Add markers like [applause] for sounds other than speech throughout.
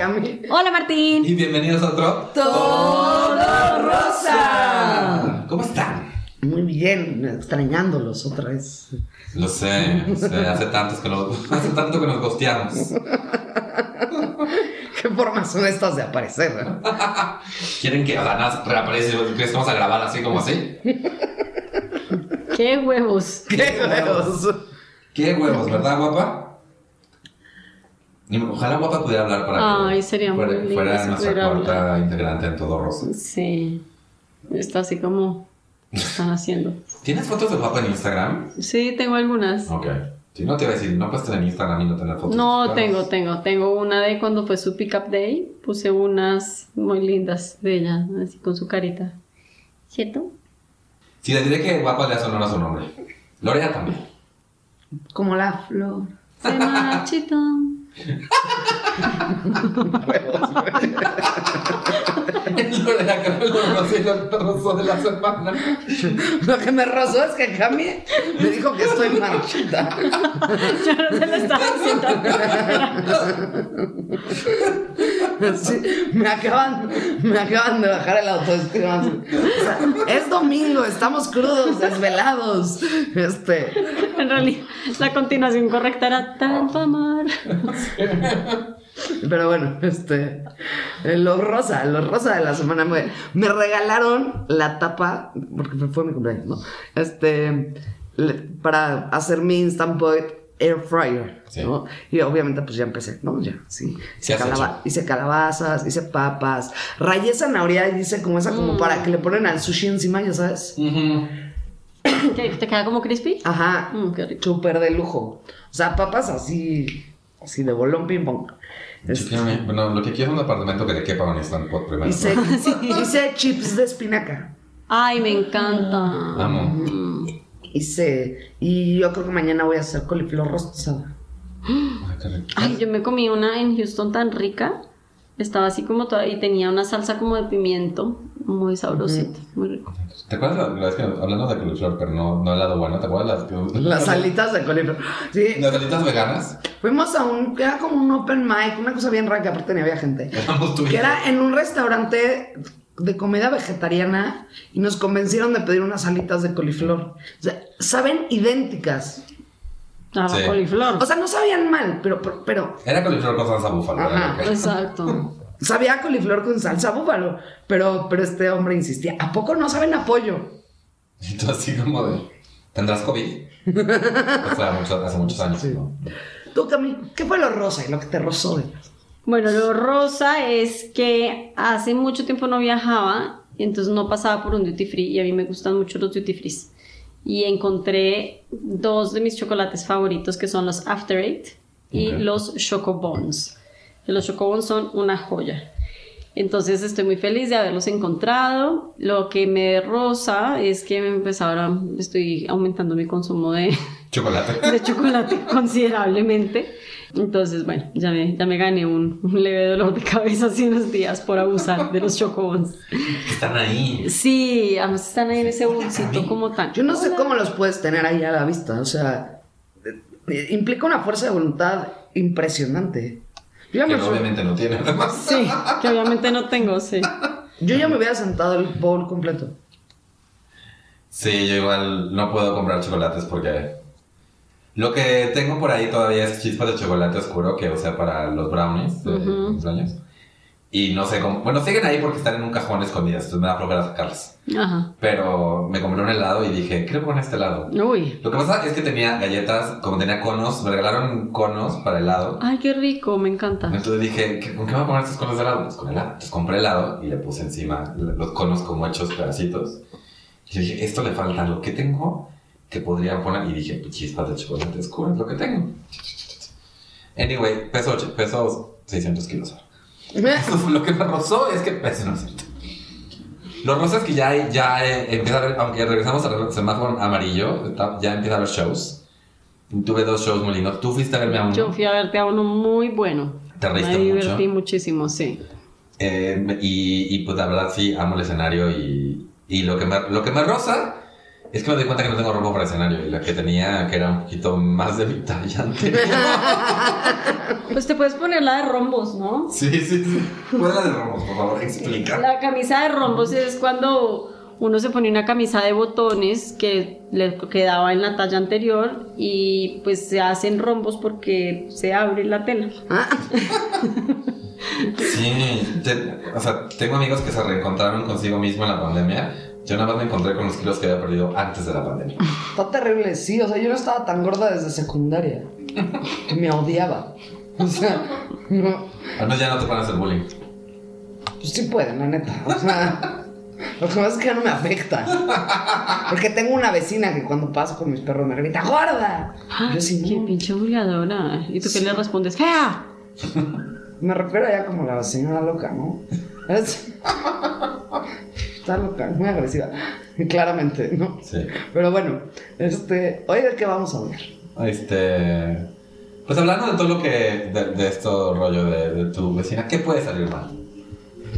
Cami. Hola Martín. Y bienvenidos a otro Todo rosa. ¿Cómo están? Muy bien, extrañándolos otra vez. Lo sé, lo sé, hace, tantos que nos, hace tanto que nos gosteamos. [laughs] ¿Qué formas son estas de aparecer? eh? ¿Quieren que Adana reaparece? ¿Crees que vamos a grabar así como así? Qué huevos. ¡Qué huevos! Qué huevos, ¿verdad, guapa? Ojalá guapa pudiera hablar para que Ay, sería muy fuera, lindo fuera nuestra cuarta integrante en todo rosa. Sí. Está así como están [laughs] haciendo. ¿Tienes fotos de guapa en Instagram? Sí, tengo algunas. Ok. Si no te iba a decir, no puedes tener Instagram y no tener fotos. No, Claro. tengo, tengo. Tengo una de cuando fue su pick up day. Puse unas muy lindas de ella, así con su carita. ¿Cierto? Sí, le diré que guapa le hace honor a su nombre. Lorea también. Como la flor. Se [laughs] [laughs] well, that's [laughs] marchito. Lorea, que fue lo rosó y lo de la semana. Lo que me rozó es que Cami me dijo que estoy marchita. Yo no se lo estaba diciendo. Sí, me acaban, me acaban de bajar el autoestima. O sea, es domingo, estamos crudos, desvelados. Este, En realidad, la continuación correcta era tanto amar. Pero bueno, este, eh, lo rosa, lo rosa de la semana. Me, me regalaron la tapa, porque fue mi cumpleaños, ¿no? Este, le- para hacer mi Instant Point Air Fryer, Sí. ¿no? Y obviamente, pues ya empecé, ¿no? Ya, sí. ¿Qué Hice, calaba- calabazas, hice papas, rayé zanahoria y hice como esa, como para que le ponen al sushi encima, ya sabes. ¿Te, te queda como crispy? Ajá, Mm, qué rico. súper de lujo. O sea, papas así, así de bolón ping pong. Este, Bueno, lo que quiero es un apartamento que le quepa un instant pot primero. hice, hice chips de espinaca. Ay, me encanta. Amo. Hice, y yo creo que mañana voy a hacer coliflor rostizada. Ay, qué rico. Ay, yo me comí una en Houston tan rica. Estaba así como toda y tenía una salsa como de pimiento, muy sabrosita, muy rico. ¿Te acuerdas la, la vez que hablando de coliflor, pero no, no el lado bueno? ¿Te acuerdas las, Las alitas de coliflor. Sí, las alitas veganas? fuimos a un, era como un open mic, una cosa bien rara que aparte ni había gente. Éramos tú y Que yo. era en un restaurante de comida vegetariana y nos convencieron de pedir unas alitas de coliflor. O sea, saben idénticas. Ah, Sí. coliflor. O sea, no sabían mal, pero, pero, pero Era coliflor con salsa búfalo. Ajá. que- Exacto. [laughs] sabía a coliflor con salsa búfalo. Pero, pero este hombre insistía, ¿a poco no saben apoyo? [laughs] Y tú así como de... ¿Tendrás COVID? [laughs] O sea, mucho- hace muchos años, ¿no? Tú, Cami, ¿qué fue lo rosa y lo que te rozó? de- Bueno, lo rosa es que hace mucho tiempo no viajaba y entonces no pasaba por un duty free y a mí me gustan mucho los duty frees. Y encontré dos de mis chocolates favoritos que son los After Eight y Ok. los Choco Bones. Que Los Choco Bones son una joya. Entonces estoy muy feliz de haberlos encontrado. Lo que me rosa es que me empezó ahora, estoy aumentando mi consumo de, Chocolate. [laughs] de chocolate considerablemente. Entonces, bueno, ya me, ya me gané un, un leve dolor de cabeza hace unos días por abusar de los chocobons. Están ahí. Sí, además están ahí en ese bolsito como tan. Yo no sé cómo los puedes tener ahí a la vista. O sea, eh, implica una fuerza de voluntad impresionante. Yo ya, Que me, obviamente no tiene, además. Sí, que obviamente no tengo, sí. yo ya me hubiera sentado el bowl completo. Sí, yo igual no puedo comprar chocolates porque lo que tengo por ahí todavía es chispas de chocolate oscuro que usé para los brownies de Ujú. cumpleaños. Y no sé cómo. Bueno, siguen ahí porque están en un cajón escondidas, entonces me da flojera sacarlas. Ajá. Pero me compré un helado y dije, quiero poner este helado. Uy. Lo que pasa es que tenía galletas, como tenía conos, me regalaron conos para helado. Ay, qué rico, me encanta. Entonces dije, ¿qué- ¿con qué me voy a poner estos conos de helado? Pues con helado. Entonces compré helado y le puse encima los conos como hechos pedacitos. Y dije, esto le falta algo. ¿Qué tengo que podría poner? Y dije, pues, chispas de chocolate oscuro es lo que tengo. Anyway, peso, peso 600 kilos. [laughs] Eso fue lo que me rozó, es que peso no es cierto. Lo rosa es que ya, ya eh, empieza a ver, aunque regresamos al semáforo amarillo, está- ya empieza a haber shows. Tuve dos shows muy lindos. Tú fuiste a verme a uno. Yo fui a verte a uno muy bueno. ¿Te reíste Me divertí mucho? muchísimo, sí. Eh, y, y, pues la verdad sí, amo el escenario y, y lo, que me, lo que me roza Es que me doy cuenta que no tengo ropa para escenario y la que tenía, que era un poquito más de mi talla anterior. [laughs] Pues te puedes poner la de rombos, ¿no? Sí, sí, sí. ¿Cuál es la de Ramos, por favor? Explica. La camisa de rombos es cuando uno se pone una camisa de botones que le quedaba en la talla anterior y pues se hacen rombos porque se abre la tela. Ah, [laughs] Sí, te- o sea, tengo amigos que se reencontraron consigo mismo en la pandemia. Yo nada más me encontré con los kilos que había perdido antes de la pandemia. está terrible, sí. O sea, yo no estaba tan gorda desde secundaria. Que me odiaba. O sea, no. Al menos ya no te van a hacer bullying. Pues sí pueden, la neta. O sea, lo que pasa es que ya no me afecta. Porque tengo una vecina que cuando paso con mis perros me grita, ¡gorda! Yo sí, Qué no. pinche bulliadora. ¿Y tú qué le respondes? ¡Fea! Me refiero ya como la señora loca, ¿no? Es- Está loca, muy agresiva. [laughs] Claramente, ¿no? Sí. Pero bueno, este, hoy de qué vamos a hablar. Este. Pues hablando de todo lo que. de, de esto rollo de, de tu vecina, ¿qué puede salir mal?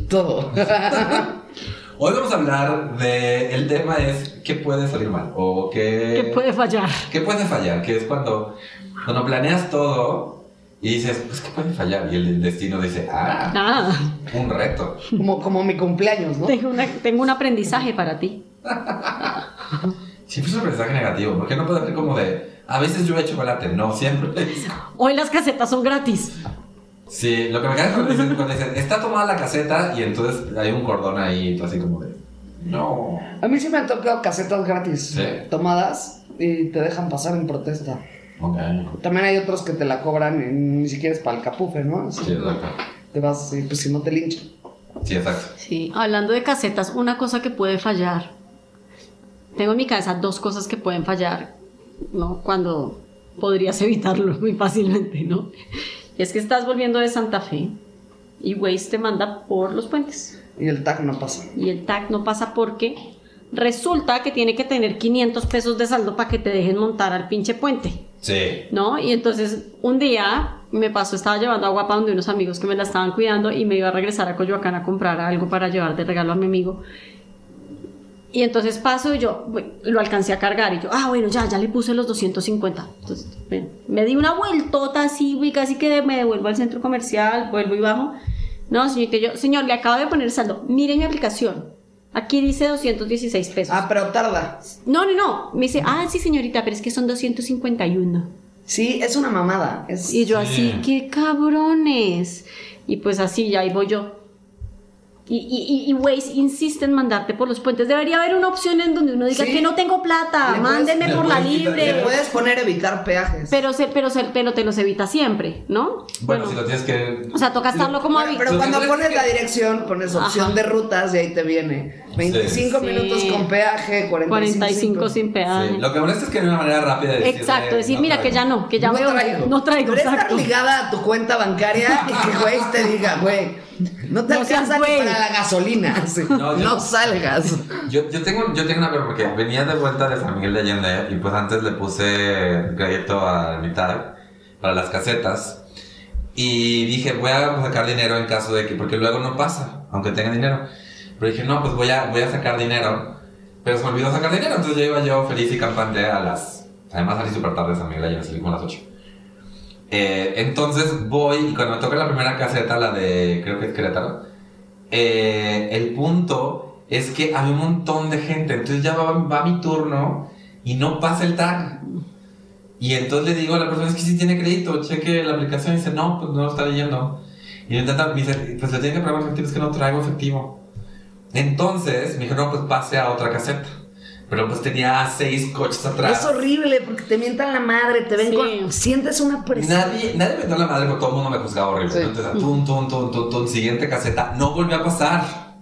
Todo. [laughs] Hoy vamos a hablar de. El tema es qué puede salir mal. O qué. ¿Qué puede fallar? ¿Qué puede fallar? Que es cuando. Cuando planeas todo y dices, pues, ¿qué puede fallar? Y el destino dice, ah, Ah, un reto. Como, como mi cumpleaños, ¿no? tengo, una- tengo un aprendizaje para ti. Siempre es un mensaje negativo. ¿Por qué no puede ser como de. A veces llueve chocolate? No, siempre. es- Hoy las casetas son gratis. Sí, lo que me cae es cuando dicen, cuando dicen, está tomada la caseta y entonces hay un cordón ahí, y tú así como de. No. A mí sí me han tocado casetas gratis Sí. tomadas y te dejan pasar en protesta. Ok. También hay otros que te la cobran y ni siquiera es para el capufe, ¿no? Así, Sí, exacto. te vas así, pues si no te linchan. Sí, exacto. Sí, hablando de casetas, una cosa que puede fallar. Tengo en mi cabeza dos cosas que pueden fallar, ¿no? Cuando podrías [laughs] evitarlo muy fácilmente, ¿no? Y es que estás volviendo de Santa Fe y Waze te manda por los puentes. Y el tag no pasa. Y el tag no pasa porque resulta que tiene que tener 500 pesos de saldo para que te dejen montar al pinche puente. Sí. ¿no? Y entonces un día me pasó, estaba llevando agua para donde unos amigos que me la estaban cuidando y me iba a regresar a Coyoacán a comprar algo para llevar de regalo a mi amigo. Y entonces paso y yo lo alcancé a cargar y yo, ah, bueno, ya, ya le puse los 250. Entonces, bueno, me di una vueltota así, güey, casi que me devuelvo al centro comercial, vuelvo y bajo. No, señorita, yo, señor, le acabo de poner saldo. Mire mi aplicación. Aquí dice 216 pesos. Ah, pero tarda. No, no, no. Me dice, ah, sí, señorita, pero es que son 251. Sí, es una mamada. Es... Y yo Sí. así, qué cabrones. Y pues así, ya ahí voy yo. Y, y, y- y Waze insiste en mandarte por los puentes. Debería haber una opción en donde uno diga Sí. que no tengo plata, mándeme por la quitar- Le libre. puedes poner evitar peajes. Pero, se, pero, se, pero te los evita siempre, ¿no? Bueno, si lo tienes que. O sea, toca estarlo como Bueno, pero que cuando pones que- la dirección, pones opción Ajá. de rutas y ahí te viene 25 Sí. minutos Sí. con peaje, 45, 45 sin Sí, peaje. Lo que molesta es que hay una manera rápida de decirle, Exacto, decir, no mira que traigo. ya no, que ya no veo. traigo. No traigo, Debería estar ligada a tu cuenta bancaria y que güey te diga, güey, no te No alcanza ni güey. para la gasolina. [laughs] Sí. No, No, salgas. Yo, yo, tengo, yo tengo una pero porque venía de vuelta de San Miguel de Allende y pues antes le puse crédito a mitad para las casetas y dije voy a sacar dinero en caso de que, porque luego no pasa, aunque tenga dinero. Pero dije no, pues voy a, voy a sacar dinero, pero se me olvidó sacar dinero, entonces yo iba yo feliz y campante a las, además salí súper tarde de San Miguel de Allende, salí como a las 8. Eh, entonces voy y cuando me toca la primera caseta, la de creo que es Querétaro, eh, el punto es que había un montón de gente, entonces ya va, va mi turno y no pasa el tag. Y entonces le digo a la persona, es que sí tiene crédito, cheque la aplicación y dice, no, pues no lo está leyendo. Y intenta, me dice, pues le tiene que pagar efectivo, es que no traigo efectivo. Entonces me dijo, no, pues pase a otra caseta. Pero pues tenía seis coches atrás. Es horrible porque te mientan la madre, te ven Sí. con. Sientes una presión. Nadie, nadie me dio la madre, pero todo el mundo me juzgaba horrible. Sí. Entonces, tun, tun, tun, tun, tun, siguiente caseta, no volvió a pasar.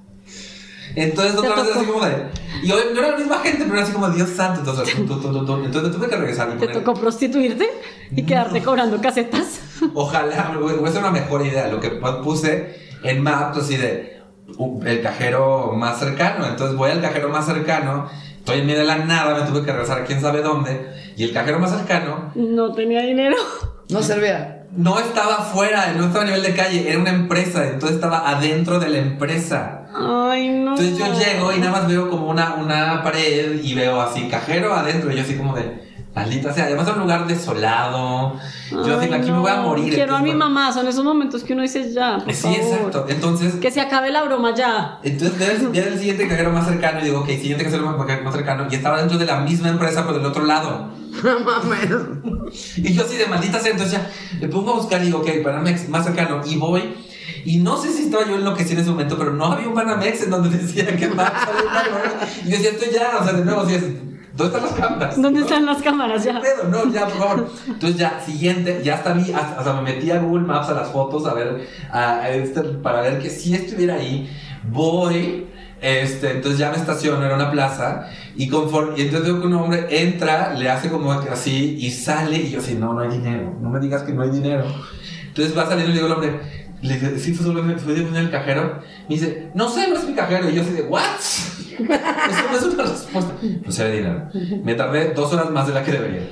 Entonces, otra vez así como de. Y hoy no era la misma gente, pero era así como Dios santo. Entonces, tun, tun, tun, tun. entonces tuve que regresar y ¿Te poner. tocó prostituirte y quedarte cobrando casetas? Ojalá, hubiera sido una mejor idea. Lo que puse en Maps, así de. uh, El cajero más cercano. Entonces voy al cajero más cercano. Estoy en medio de la nada, me tuve que regresar a quién sabe dónde. Y el cajero más cercano No tenía dinero. No servía. no estaba afuera, no estaba a nivel de calle, era una empresa, entonces estaba adentro de la empresa. Ay, no. Entonces yo llego y nada más veo como una, una pared y veo así cajero adentro y yo así como de maldita sea, además es un lugar desolado. Yo Ay, digo, aquí me voy a morir. Quiero a entonces, mi bueno, mamá, son esos momentos que uno dice ya, por Sí, favor. exacto. Entonces, Que se acabe la broma ya. entonces veo el, siguiente cajero más cercano y digo, ok, siguiente cajero más, más cercano y estaba dentro de la misma empresa pero del otro lado. [laughs] No mames. Y yo así de maldita sea, entonces ya le pongo a buscar y digo, ok, Banamex más cercano. Y voy. Y no sé si estaba yo enloquecido en ese momento, pero no había un Banamex en donde [laughs] decía que más había un Banamex. Y yo decía, estoy ya, o sea, de nuevo, así es. ¿Dónde están las cámaras? ¿Dónde están las cámaras ¿Qué ya? pedo? No, ya, por favor. Entonces ya, siguiente, ya hasta vi, hasta- o sea, me metí a Google Maps a las fotos a ver, a, a este, para ver que si estuviera ahí. Voy, este, entonces ya me estaciono, era una plaza, y conforme, y entonces veo que un hombre entra, le hace como así, y sale, y yo así, no, no hay dinero, no me digas que no hay dinero. Entonces va saliendo y le digo al hombre, le dice, sí, fue solo fue de el cajero. Me dice, no sé, no es mi cajero. Y yo así de, ¿what? [laughs] Eso no es una respuesta. No se ve dinero. Me tardé dos horas más de la que debería.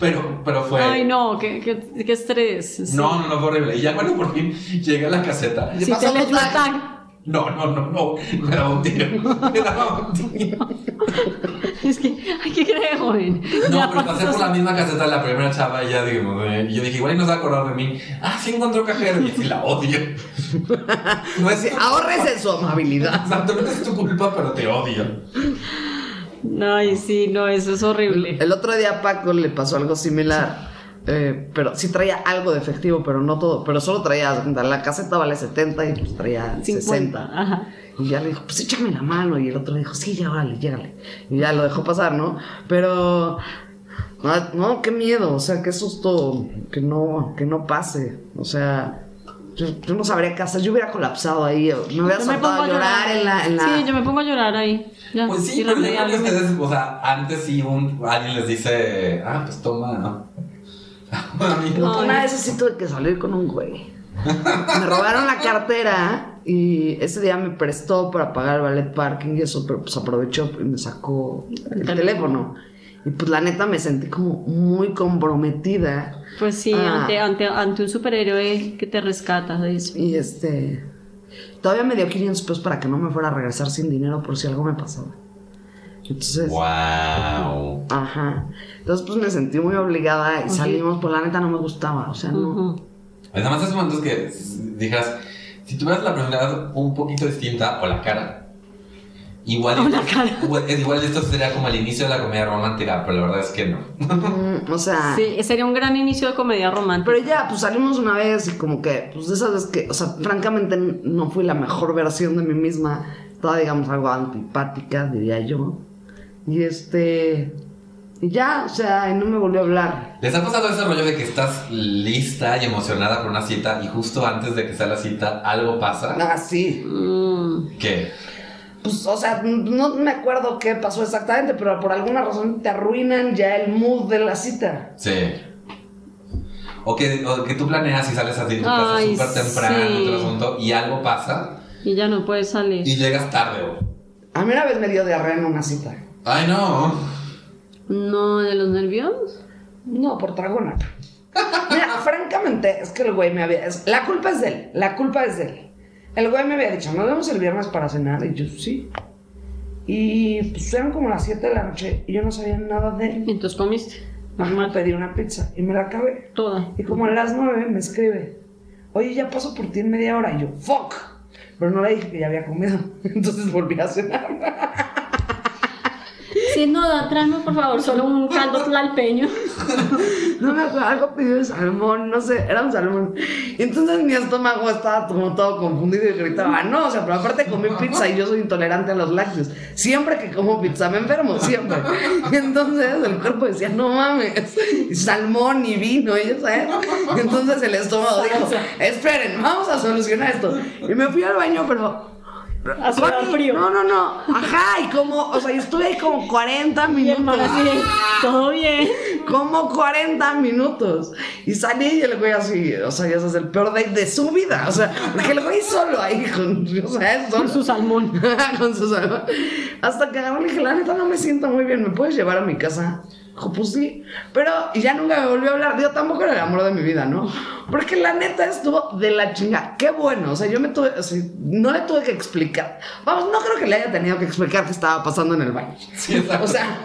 Pero, pero fue. Ay, no, qué, qué, qué estrés. sí. No, no, no, fue horrible. Y ya cuando por fin llegué a la caseta. ¿Qué Si pasó, te leyó Totag? No, no, no, no. Me daba un tiro. Me daba un tiro. Es que, ay, ¿qué cree, joven? No, Ya pero pasé por la misma caseta de la primera chava y ya digo, eh, y yo dije, igual y no se va a acordar de mí. Ah, sí encontró cajero y así la odio. [laughs] No es Sí, ahórrese su amabilidad. Exacto, no es tu culpa, pero te odio. Ay, sí, no, eso es horrible. El otro día a Paco le pasó algo similar. Eh, pero sí traía algo de efectivo, pero no todo. Pero solo traía, la caseta vale 70 y pues traía 50. 60. Ajá. Y ya le dijo, pues échame la mano. Y el otro le dijo, sí, ya, órale, llégale. Y ya lo dejó pasar, ¿no? Pero, no, no, qué miedo, o sea, qué susto que no, que no pase. O sea, yo, yo no sabría qué hacer, yo hubiera colapsado ahí. Me hubiera Yo me soltado pongo a llorar en la... En la... Sí, yo me pongo a llorar ahí. Ya, Pues sí, pero yo creo que irremediablemente. ustedes, o sea, antes sí un, alguien les dice, ah, pues toma, ¿no? [laughs] Una vez sí tuve que salir con un güey. Me robaron la cartera y ese día me prestó para pagar el ballet parking y eso, pero pues aprovechó y me sacó el, El teléfono. Y pues la neta me sentí como muy comprometida. Pues sí, Ah. ante, ante, ante un superhéroe que te rescata. ¿sabes? Y este. Todavía me dio 500 pesos para que no me fuera a regresar sin dinero por si algo me pasaba. Entonces. Wow. Ajá. Entonces, pues me sentí muy obligada y salimos, pues la neta no me gustaba. O sea, no. Ujú. Además, esos momentos que dijeras, si tuvieras la personalidad un poquito distinta o la cara, igual, O la cara. [laughs] igual, igual esto sería como el inicio de la comedia romántica, pero la verdad es que no. Mm, o sea. Sí, sería un gran inicio de comedia romántica. Pero ya, pues salimos una vez y como que, pues de esas veces que, o sea, francamente no fui la mejor versión de mí misma. Estaba, digamos, algo antipática, diría yo. Y este. Y ya, o sea, y no me volvió a hablar. ¿Les ha pasado ese rollo de que estás lista y emocionada por una cita y justo antes de que sea la cita algo pasa? Ah, sí. Mm, ¿Qué? Pues, o sea, no me acuerdo qué pasó exactamente, pero por alguna razón te arruinan ya el mood de la cita. Sí. O que, o que tú planeas y sales así de tu casa súper temprano sí. asunto, y algo pasa y ya no puedes salir. y llegas tarde. o- A mí una vez me dio diarrea en una cita. Ay, no. No, de los nervios. No, por tragona. Mira, [laughs] francamente, es que el güey me había. es- la culpa es de él. La culpa es de él. El güey me había dicho, nos vemos el viernes para cenar. Y yo, sí. Y pues eran como las 7 de la noche y yo no sabía nada de él. Y entonces comiste. Ajá, pedí una pizza y me la acabé. Toda. Y como a las 9 me escribe, oye, ya paso por ti en media hora. Y yo, fuck. Pero no le dije que ya había comido. [laughs] Entonces volví a cenar. Sí, no, tráeme por favor solo un caldo tlalpeño. [laughs] No me acuerdo, algo pidió de salmón, no sé, era un salmón. Y entonces mi estómago estaba como todo confundido y gritaba, no, o sea, pero aparte comí pizza y yo soy intolerante a los lácteos. Siempre que como pizza me enfermo, siempre. Y entonces el cuerpo decía, no mames, salmón y vino, y ya sabes. Y entonces el estómago dijo, esperen, vamos a solucionar esto. Y me fui al baño, pero Frío. No, no, no. Ajá, y como, o sea, yo estuve ahí como 40 Y el man minutos. todo bien. como 40 minutos. Y salí y el güey así, o sea, ya es el peor date de su vida. O sea, porque el güey solo ahí, con, o sea, es solo. Con su salmón. [laughs] con su salmón. Hasta que agarró y dije, la neta no me siento muy bien, ¿me puedes llevar a mi casa? Dijo, pues sí. Pero y ya nunca me volvió a hablar. Yo tampoco era el amor de mi vida, ¿no? Porque la neta estuvo de la chinga. Qué bueno. O sea, yo me tuve, o sea, no le tuve que explicar. Vamos, no creo que le haya tenido que explicar qué estaba pasando en el baño. Sí, exacto. O sea,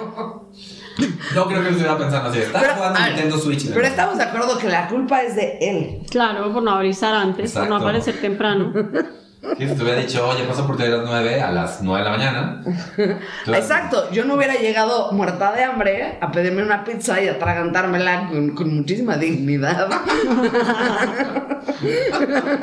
No creo que estuviera pensando así. Estás Pero, jugando Nintendo Switch. pero estamos de acuerdo que la culpa es de él. Claro, por no avisar antes, por no aparecer temprano. [laughs] Si te hubiera dicho, oye, paso por ti a las 9 a las 9 de la mañana. [laughs] Tú- Exacto, yo no hubiera llegado muerta de hambre a pedirme una pizza y atragantármela con, con muchísima dignidad. [laughs]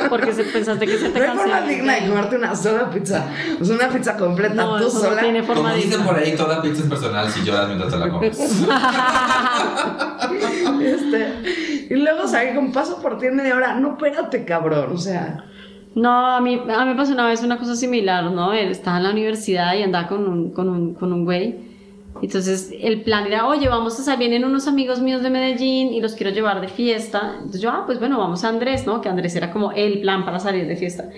Porque se, pensaste que se te No hay forma digna de comerte una sola pizza. O sea, una pizza completa, No, tú eso no sola. tiene forma Como dicen digna. por ahí, toda pizza es personal si lloras mientras te la comes. [laughs] Este, y luego salí con paso por ti en media hora. No, espérate, cabrón. O sea, No, a mí, a mí me pasó una vez una cosa similar, ¿no? Él estaba en la universidad y andaba con un, con un, con un güey. Entonces el plan era, oye, vamos a salir, vienen unos amigos míos de Medellín y los quiero llevar de fiesta. Entonces yo, ah, pues bueno, vamos a Andrés, ¿no? Que Andrés era como el plan para salir de fiesta.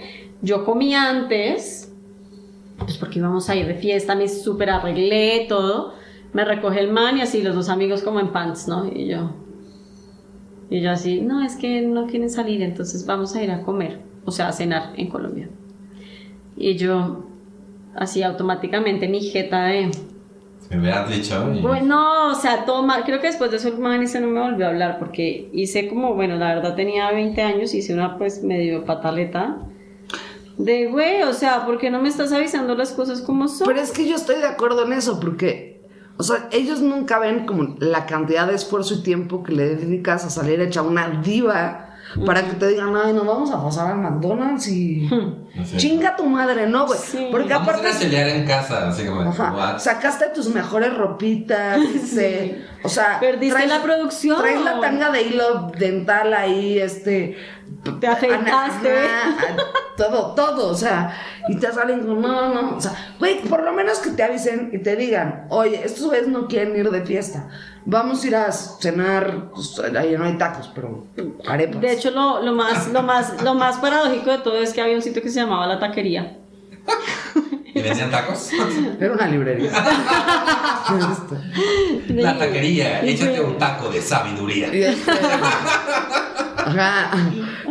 Yo comí antes, pues porque íbamos a ir de fiesta, me súper arreglé todo. Me recoge el man y así los dos amigos como en pants, ¿no? Y yo, y yo así, no, es que no quieren salir, entonces vamos a ir a comer, o sea, a cenar en Colombia. Y yo, así automáticamente mi jeta de, Me hubieras dicho. y- bueno, o sea, todo mal. Creo que después de eso el man ese no me volvió a hablar porque hice como, bueno, la verdad tenía 20 años, hice una pues medio pataleta. De, güey, o sea, ¿por qué no me estás avisando las cosas como son? pero es que yo estoy de acuerdo en eso, porque, o sea, ellos nunca ven como la cantidad de esfuerzo y tiempo que le dedicas a salir hecha una diva para que te digan, ay, nos vamos a pasar al McDonald's y. No sé. Chinga tu madre, ¿no, güey? Sí. Porque Vamos a ir aparte. a chelear en casa, así como. Ajá, what? sacaste tus mejores ropitas, [laughs] este, o sea, Perdiste la producción. Traes la tanga de hilo dental ahí, este, Te afeitaste. todo, todo, o sea, y te salen con, no, no, o sea, güey, por lo menos que te avisen y te digan, oye, estos güeyes no quieren ir de fiesta, vamos a ir a cenar, pues, ahí no hay tacos, pero arepas. De hecho, lo, lo, más, lo, más, lo más paradójico de todo es que había un sitio que se llamaba La Taquería. ¿Y vendían tacos? Era una librería. La taquería, échate un taco de sabiduría. Este, ajá,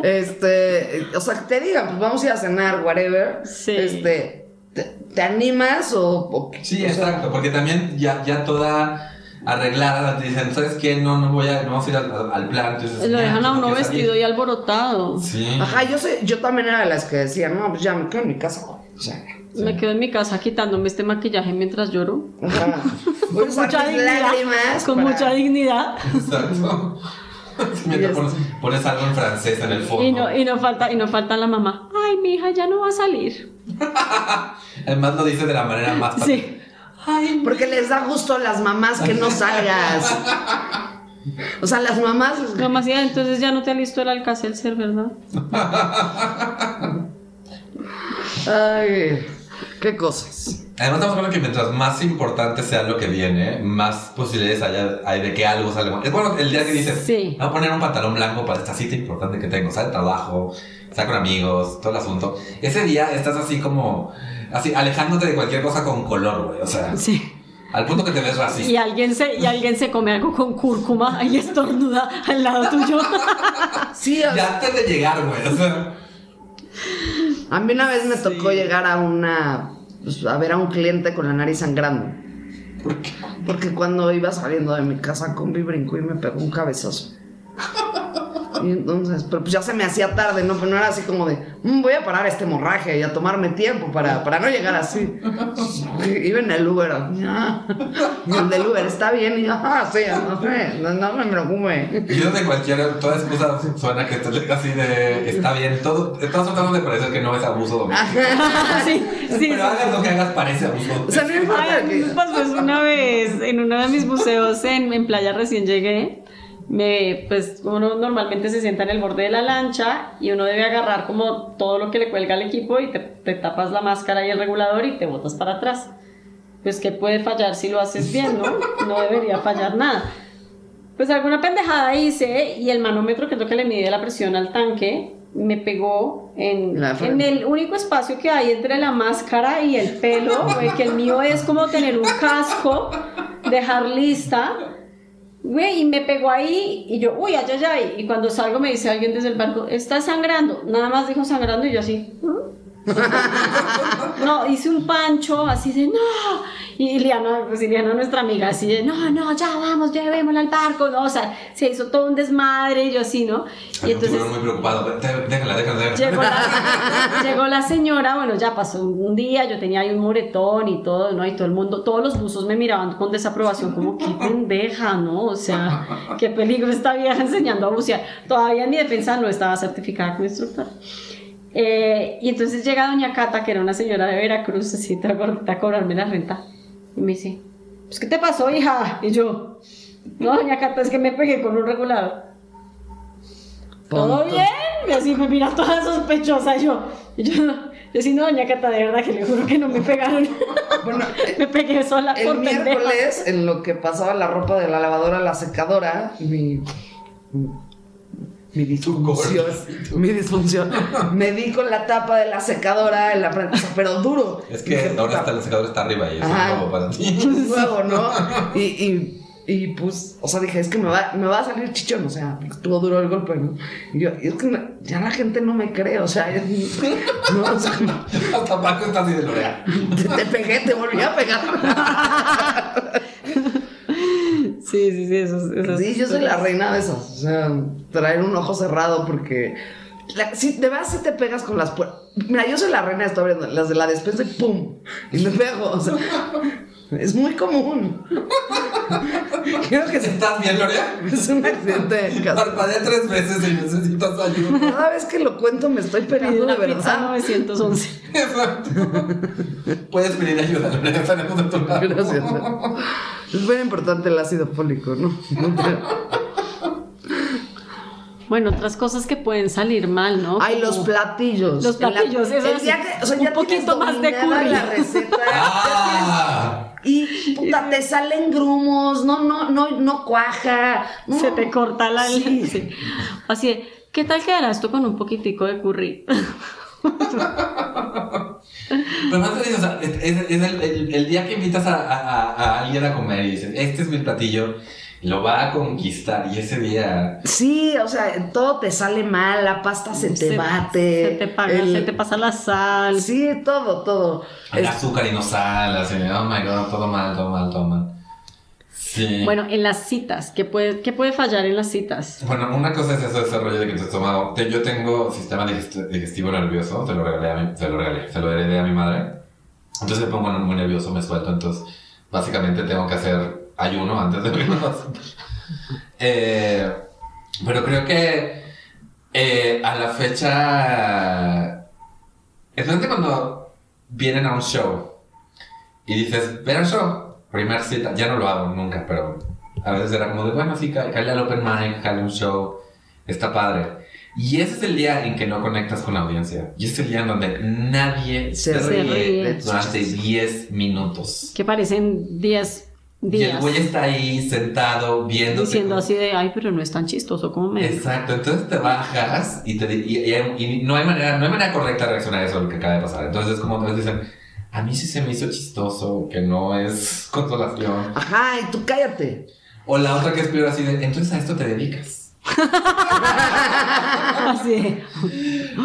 este, o sea, que te digan, pues vamos a ir a cenar, whatever. Sí. Este, ¿te, te animas o, o- Sí, o sea, exacto, porque también ya, ya toda arreglada te dicen, ¿sabes qué? No, no voy a, no vamos a ir al, al plan. Entonces, Lo dejan a uno vestido y alborotado. Sí. Ajá, yo sé, yo también era de las que decían, no, pues ya me quedo en mi casa, güey. O sea, Me quedo en mi casa quitándome este maquillaje mientras lloro. ajá. [laughs] Usar Mucha dignidad. Con para- mucha dignidad. Exacto. [laughs] Sí, mientras pones, pones algo en francés en el fondo. Y no, y no falta, y no falta la mamá. Ay, mi hija ya no va a salir. [laughs] Además lo dice de la manera más Sí. Ay, Porque les da gusto a las mamás que no salgas. O sea, las mamás. Mamá, sí, entonces ya no te alistó el alcacelser, ¿verdad? Ay, qué cosas. Además estamos hablando que mientras más importante sea lo que viene, más posibilidades haya- hay de que algo salga mal. Es bueno el día que dices, Sí. voy a poner un pantalón blanco para esta cita importante que tengo, ¿sabes? Trabajo, estar con amigos, todo el asunto. Ese día estás así como, así, alejándote de cualquier cosa con color, güey. O sea, Sí. al punto que te ves Y racista. alguien se, y alguien se come algo con cúrcuma y estornuda al lado tuyo. [laughs] Sí, o sea, Ya antes de llegar, güey. O sea, a mí una vez me tocó llegar a una. pues, a ver a un cliente con la nariz sangrando. ¿por qué? Porque cuando iba saliendo de mi casa, Combi brincó y me pegó un cabezazo. Y entonces, pero pues ya se me hacía tarde, ¿no? Pero no era así como de, "Mm, voy a parar este hemorragia y a tomarme tiempo para, para no llegar así. Iba en el Uber, "Ah". y el del Uber, ¿está bien? Y yo, ah, sí, no sé, no, no me preocupe. Y yo de cualquier, toda excusa suena que estás así de, está bien, todo, estás tratando de parecer que no es abuso doméstico. [laughs] sí, sí. Pero hagas lo que hagas parece abuso. O sea, no importa Ay, que... me pasó una vez en uno de mis buceos en, en playa recién llegué. Me, pues uno normalmente se sienta en el borde de la lancha y uno debe agarrar como todo lo que le cuelga al equipo y te, te tapas la máscara y el regulador y te botas para atrás. Pues que puede fallar si lo haces bien, ¿no? No debería fallar nada. Pues alguna pendejada hice y el manómetro, que es lo que le mide la presión al tanque, me pegó en, en el único espacio que hay entre la máscara y el pelo, que el mío es como tener un casco, dejar lista. Güey, y me pegó ahí y yo, uy, ay, ay, ay. Y cuando salgo me dice alguien desde el barco, está sangrando. Nada más dijo sangrando y yo así. [laughs] No, hice un pancho así de no. Y Liana, pues Liana, nuestra amiga, así de no, no, ya vamos, llevémosla al barco. No, o sea, se hizo todo un desmadre y yo así, ¿no? Y entonces muy preocupado. Déjala, déjala, déjala. llegó la, [laughs] llegó la señora, bueno, ya pasó un día, yo tenía ahí un moretón y todo, ¿no? Y todo el mundo, todos los buzos me miraban con desaprobación, como qué pendeja, ¿no? O sea, qué peligro esta vieja enseñando a bucear. Todavía en mi defensa no estaba certificada como instructora. Eh, y entonces llega doña Cata, que era una señora de Veracruz, gordita, a cobrarme la renta. Y me dice, pues, ¿qué te pasó, hija? Y yo, no, doña Cata, es que me pegué con un regulador. ¿Todo bien? Y así me mira toda sospechosa. Y yo, y yo, yo sí, no, doña Cata, de verdad que le juro que no me pegaron. Bueno, [laughs] me pegué sola El por pendeja. miércoles, en lo que pasaba la ropa de la lavadora a la secadora, mi. Mi disfunción. Mi disfunción. Me di con la tapa de la secadora en la pero duro. Es que Dije, ahora está el secador está arriba y es Ajá. un nuevo para ti. [laughs] un huevo, ¿no? [laughs] Y, y, y, pues, o sea, dije, es que me va, me va a salir chichón, o sea, estuvo duro el golpe, ¿no? Y yo, y es que me- ya la gente no me cree, o sea, ya- [laughs] no, o sea, Hasta Paco está así de Lorea. te, te pegué, te volví a pegar. Sí, sí, sí, eso, eso Sí, yo soy la reina de esas. O sea, traer un ojo cerrado porque. si de verdad si te pegas con las puertas. Mira, yo soy la reina, estoy abriendo las de la despensa y ¡pum! Y me pego. O sea, es muy común. [laughs] Creo que es, ¿Estás bien, Lorea? es un accidente de casa. Parpadeé tres veces y necesitas ayuda. Cada vez que lo cuento me estoy Pedí pegando de verdad. 911. Exacto. Puedes pedir ayuda, Lorea. Estaremos de tu lado. Gracias. Es muy importante el ácido fólico, ¿no? Bueno, otras cosas que pueden salir mal, ¿no? Ay, Como- los platillos. Los la- platillos, eso el es que- o sea, un poquito más de curry. la receta. ¡Ah! Puta, te salen grumos, no, no, no, no cuaja. no. Se te corta la Sí. sí. Así de, ¿qué tal quedará esto con un poquitico de curry? Pero más te digo, o sea, es, es- es el, el- el día que invitas a, a- a alguien a comer y dices, este es mi platillo, lo va a conquistar y ese día... Sí, o sea, todo te sale mal, la pasta se te bate. Se te, paga, el- se te pasa la sal. Sí, todo, todo. Hay Es- azúcar y no sal, así, oh my god, todo mal, todo mal, todo mal. Sí. Bueno, en las citas, ¿qué puede, ¿qué puede fallar en las citas? Bueno, una cosa es eso, ese rollo de que tu estómago. te- yo tengo sistema digest- digestivo nervioso, se lo regalé a mi, se lo regalé, se lo heredé a mi madre. Entonces me pongo muy nervioso, me suelto. Entonces, básicamente tengo que hacer ayuno antes de [laughs] las- eh, Pero creo que eh, a la fecha. Especialmente cuando vienen a un show y dices, ven al show, primer cita, ya no lo hago nunca, pero a veces era como de, bueno, sí, ca- cale al open mic, cale un show, está padre. Y ese es el día en que no conectas con la audiencia. Y ese es el día en donde nadie Se se, ríe ríe durante chistes. 10 minutos. Que parecen 10 Y el güey está ahí sentado viendo. Diciendo así de, ay, pero no es tan chistoso como me... Exacto, entonces te bajas y, te, di- y, y- y no, hay manera, no hay manera correcta de reaccionar a eso, lo que acaba de pasar. Entonces es como te dicen, a mí sí se me hizo chistoso, que no es [laughs] consolación. Ajá, y tú cállate. O la otra que es peor así de, entonces a esto te dedicas. Así de,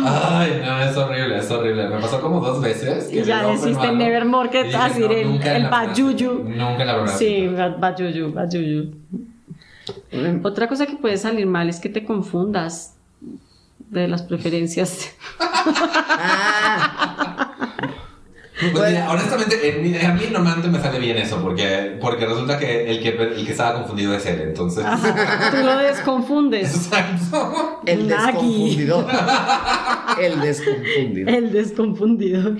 Ay, no, es horrible, es horrible. Me pasó como dos veces. Y ya open Nevermore, que así el- en el primera bayuyu. Nunca la primera Sí, bayuyu, bayuyu. Otra cosa que puede salir mal es que te confundas de las preferencias. Ah, [laughs] [laughs] Pues mira, honestamente, en mi- a mí normalmente me sale bien eso, porque, porque resulta que el, que el que estaba confundido es él, entonces. Tú lo desconfundes. Exacto. el Nagui. desconfundidor. El desconfundidor. El desconfundidor.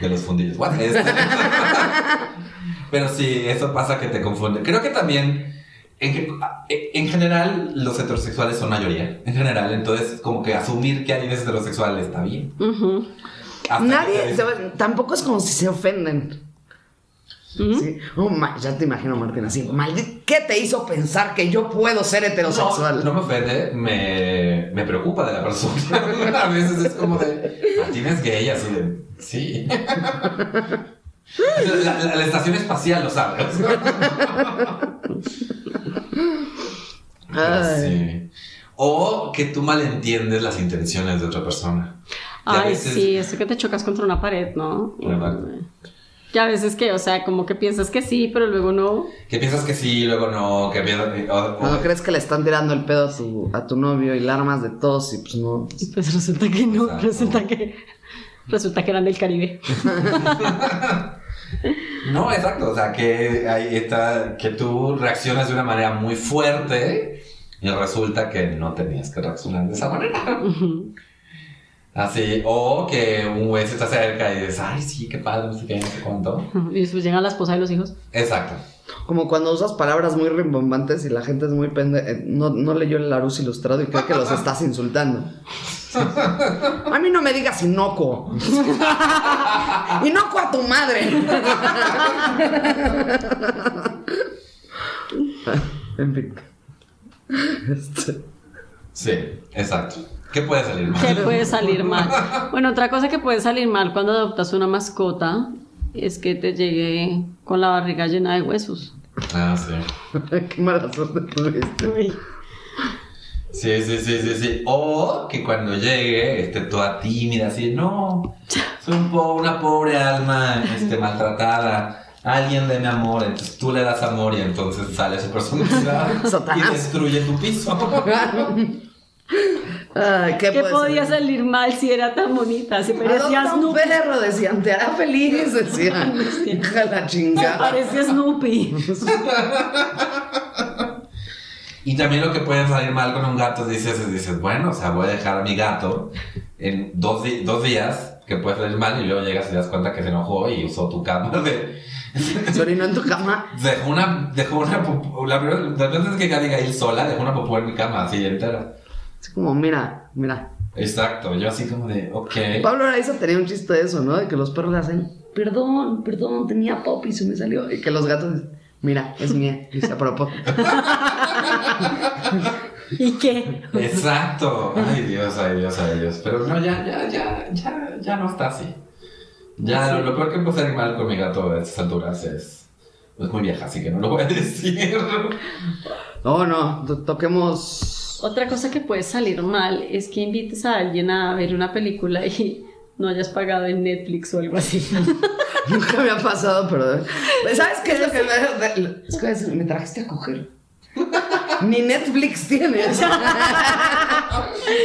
De los fundillos. What? Este- [laughs] Pero sí, eso pasa que te confunde. Creo que también, en, en general, los heterosexuales son mayoría. En general, entonces, como que asumir que alguien es heterosexual está bien. Que Nadie, se tampoco es como si se ofenden. Sí. Oh, ya te imagino, Martín, así. Maldito, ¿qué te hizo pensar que yo puedo ser heterosexual? No, no me ofende, me, me preocupa de la persona. [laughs] A veces es como de, Martín es gay, así de, sí. [laughs] La, la- la estación espacial lo sabes. Ay. Sí. O que tú malentiendes las intenciones de otra persona. Ay, veces- sí, eso que te chocas contra una pared, ¿no? Que a veces que, o sea, como que piensas que sí, pero luego no. Que piensas que sí, luego no, que piensas... crees que le están tirando el pedo a tu, a tu novio y la armas de todos y pues no. Y pues resulta que no, Exacto. resulta que resulta que eran del Caribe. [laughs] No, exacto. O sea, que ahí está, que tú reaccionas de una manera muy fuerte y resulta que no tenías que reaccionar de esa manera. Así, o que un güey se te acerca y dices, ay, sí, qué padre, no sé qué, no sé cuánto. [laughs] Y después llegan la esposa y los hijos. Exacto. Como cuando usas palabras muy rimbombantes y la gente es muy pende... eh, No, no leyó el Larus ilustrado y cree que los estás insultando. [laughs] A mí no me digas inocuo. inocuo a tu madre. [laughs] en fin. Este, Sí, exacto. ¿Qué puede salir mal? ¿Qué puede salir [laughs] mal? Bueno, otra cosa que puede salir mal cuando adoptas una mascota es que te llegue con la barriga llena de huesos. Ah, sí. [laughs] Qué mala suerte tuviste. Sí, sí, sí, sí, sí. O que cuando llegue esté toda tímida, así, no, soy un po- una pobre alma este, maltratada. Alguien de mi amor, entonces tú le das amor y entonces sale su personalidad [laughs] y destruye tu piso. Ay, ¿qué, ¿Qué podía ser? salir mal si era tan bonita? Si parecía un Snoopy. perro, decían, te hará feliz, [laughs] decían. Hija la chingada. Parecía Snoopy. Y también lo que puede salir mal con un gato, dices, dices, bueno, o sea, voy a dejar a mi gato en dos, dos días, que puede salir mal, y luego llegas y te das cuenta que se enojó y usó tu cama de... [laughs] Se orinó en tu cama. Dejó una, dejó una popó, la primera, las veces que Abigail sola, dejó una popó en mi cama, así entera. Así como, mira, mira. Exacto, yo así como de, ok. Pablo Araiza tenía un chiste de eso, ¿no? De que los perros le hacen, perdón, perdón, tenía pop y se me salió. Y que los gatos dicen, mira, es mía. Dice a propósito. [laughs] ¿Y qué? Exacto. Ay Dios, ay Dios, ay Dios. Pero no, ya, ya, ya, ya, ya no está así. Ya, lo, lo peor que puede salir mal con mi gato a estas alturas es, es muy vieja, así que no lo voy a [laughs] decir. No, no, to- toquemos. Otra cosa que puede salir mal es que invites a alguien a ver una película y no hayas pagado en Netflix o algo así. [laughs] Nunca me ha pasado, pero. ¿Sabes qué es lo que me.? Es que me trajiste a coger. Ni Netflix tienes. [laughs]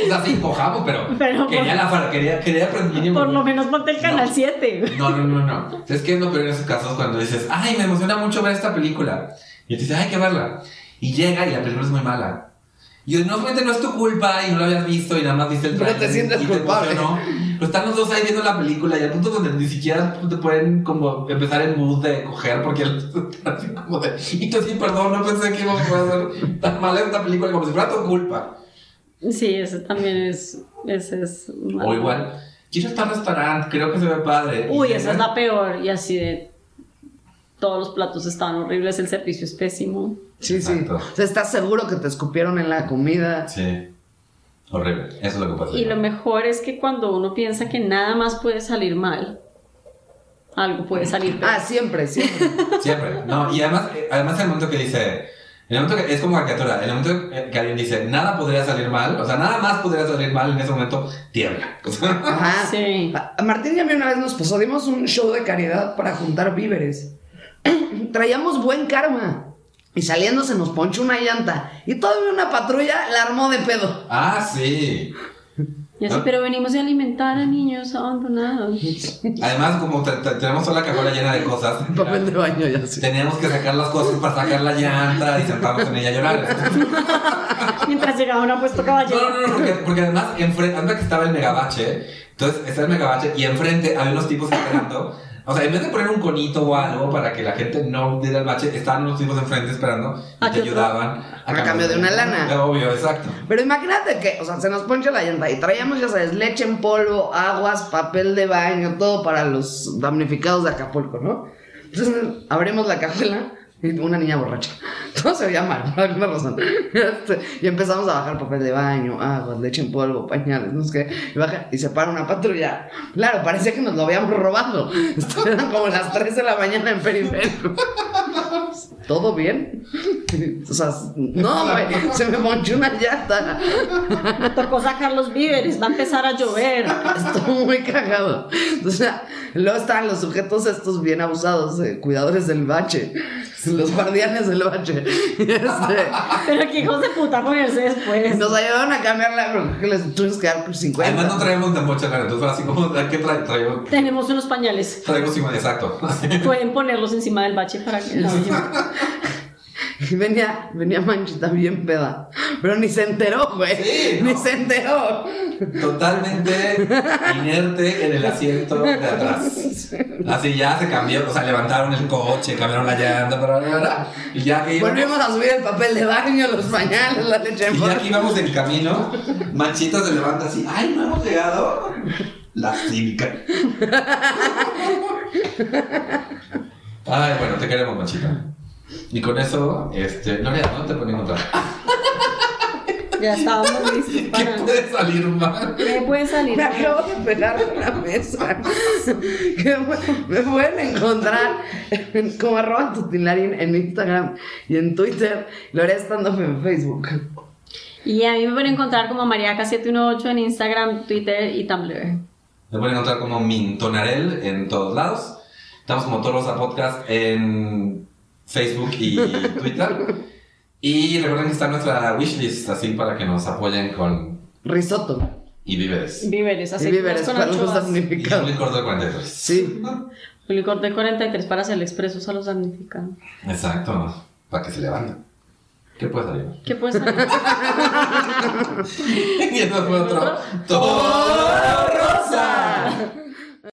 O sea, sí, cojamos, pero, Pero quería, la, far- quería, quería aprender Por lo menos ponte el canal No. 7. No, no, no, no. Es que es lo peor en esos casos cuando dices, ay, me emociona mucho ver esta película. Y te dice, hay que verla. Y llega y la película es muy mala. Y no, obviamente no es tu culpa y no lo habías visto y nada más viste el Pero te trailer sientes y culpable. emocionó. Pero están los dos ahí viendo la película y al punto donde ni siquiera te pueden como empezar en mood de coger porque [laughs] están así como de, y tú sí, perdón, no pensé que iba a ser tan mala esta película como si fuera tu culpa. Sí, ese también es. Ese es malo. O igual, quiero estar al restaurante, creo que se ve padre. Y Uy, llegan- esa es la peor. Y así de. Todos los platos están horribles, el servicio es pésimo. Sí, sí. O sea, ¿estás seguro que te escupieron en la comida? Sí. Horrible. Eso es lo que pasa. Y lo mejor es que cuando uno piensa que nada más puede salir mal, algo puede salir peor. Ah, siempre, siempre. [laughs] Siempre. No, y además, además en el momento que dice. En el momento que es como caricatura, en el momento que alguien dice nada podría salir mal, o sea, nada más podría salir mal, en ese momento tiembla. Sea, [laughs] Ajá. Sí. A a Martín y a mí una vez nos pasó, dimos un show de caridad para juntar víveres. [clears throat] Traíamos buen karma. Y saliendo se nos ponchó una llanta. Y todavía una patrulla la armó de pedo. ah, sí. Y así, ¿No? pero venimos de alimentar a niños abandonados. [laughs] Además, como te- te- tenemos toda la cajuela llena de cosas, [laughs] Papel de baño ya sí. teníamos que sacar las cosas para sacar la llanta y sentarnos en ella a llorar. [laughs] Mientras llegaba un apuesto caballero. No, no, no, porque, porque además, enfrente, antes que estaba el megabache, entonces está el megabache y enfrente había unos tipos esperando. O sea, en vez de poner un conito o algo para que la gente no diera el bache, estaban unos tipos enfrente esperando y ¿A te ayudaban. A cambio de una lana. Obvio, exacto. Pero imagínate que, o sea, se nos poncha la llanta y traíamos, ya sabes, leche en polvo, aguas, papel de baño, todo para los damnificados de Acapulco, ¿no? Entonces abrimos la cajuela una niña borracha. [laughs] Todo se veía mal, por alguna razón. Este, y empezamos a bajar papel de baño, agua, leche en polvo, pañales, no sé qué. Y, baja, y se para una patrulla. Claro, parecía que nos lo habíamos robado. [laughs] Esto eran como las 3 de la mañana en periférico. ¿Todo bien? O sea, no, [laughs] güey, se me ponchó una llanta. Me tocó sacar los víveres, va a empezar a llover. Estuvo muy cagado. O sea, luego estaban los sujetos estos bien abusados, eh, cuidadores del bache, los guardianes del bache. Este, Pero que hijos de puta ponerse después. nos ayudaron a cambiarla, pero creo que les tuvimos que dar por 50. Además, no traemos de mucha cara. Entonces, así como, ¿qué trae? Traigo, Tenemos unos pañales. traigo 50, exacto. Pueden ponerlos encima del bache para que la. [laughs] [laughs] Y venía, venía Manchita bien peda. Pero ni se enteró, güey. Sí, Ni se enteró. Totalmente [laughs] inerte en el asiento de atrás. Así ya se cambió, o sea, levantaron el coche, cambiaron la llanta, bla, bla, bla, y ya que íbamos, Volvimos a subir el papel de baño, los pañales, la leche en y ya que íbamos en camino, Manchita se levanta así, ¡ay, no hemos llegado! La cívica. [laughs] Ay, bueno, te queremos, Manchita. Y con eso, este, Gloria, ¿dónde te pueden encontrar? Ya estábamos listos ¿Qué [laughs] para. puede salir mal? ¿Qué puede salir? Me acabo de pegar en la mesa. [laughs] Que me- pueden encontrar en- como arroba tutilarín en Instagram y en Twitter. Lo haré estando en Facebook. Y a mí me pueden encontrar como Mariaca718 en Instagram, Twitter y Tumblr. Me pueden encontrar como Mintonarel en todos lados. Estamos como Torosa Podcast en Facebook y [laughs] Twitter. Y recuerden que está nuestra wishlist, así para que nos apoyen con Risotto. y víveres. Víveres, así Y víveres, con ¿cuál es anchoas. el Y licor de 43. Sí. Un licor de 43 para hacerle expresos a los damnificados. Exacto, para que se levanten. ¿Qué puede salir? ¿Qué puede salir? [laughs] y eso fue otro. [laughs] ¡Oh, Rosa!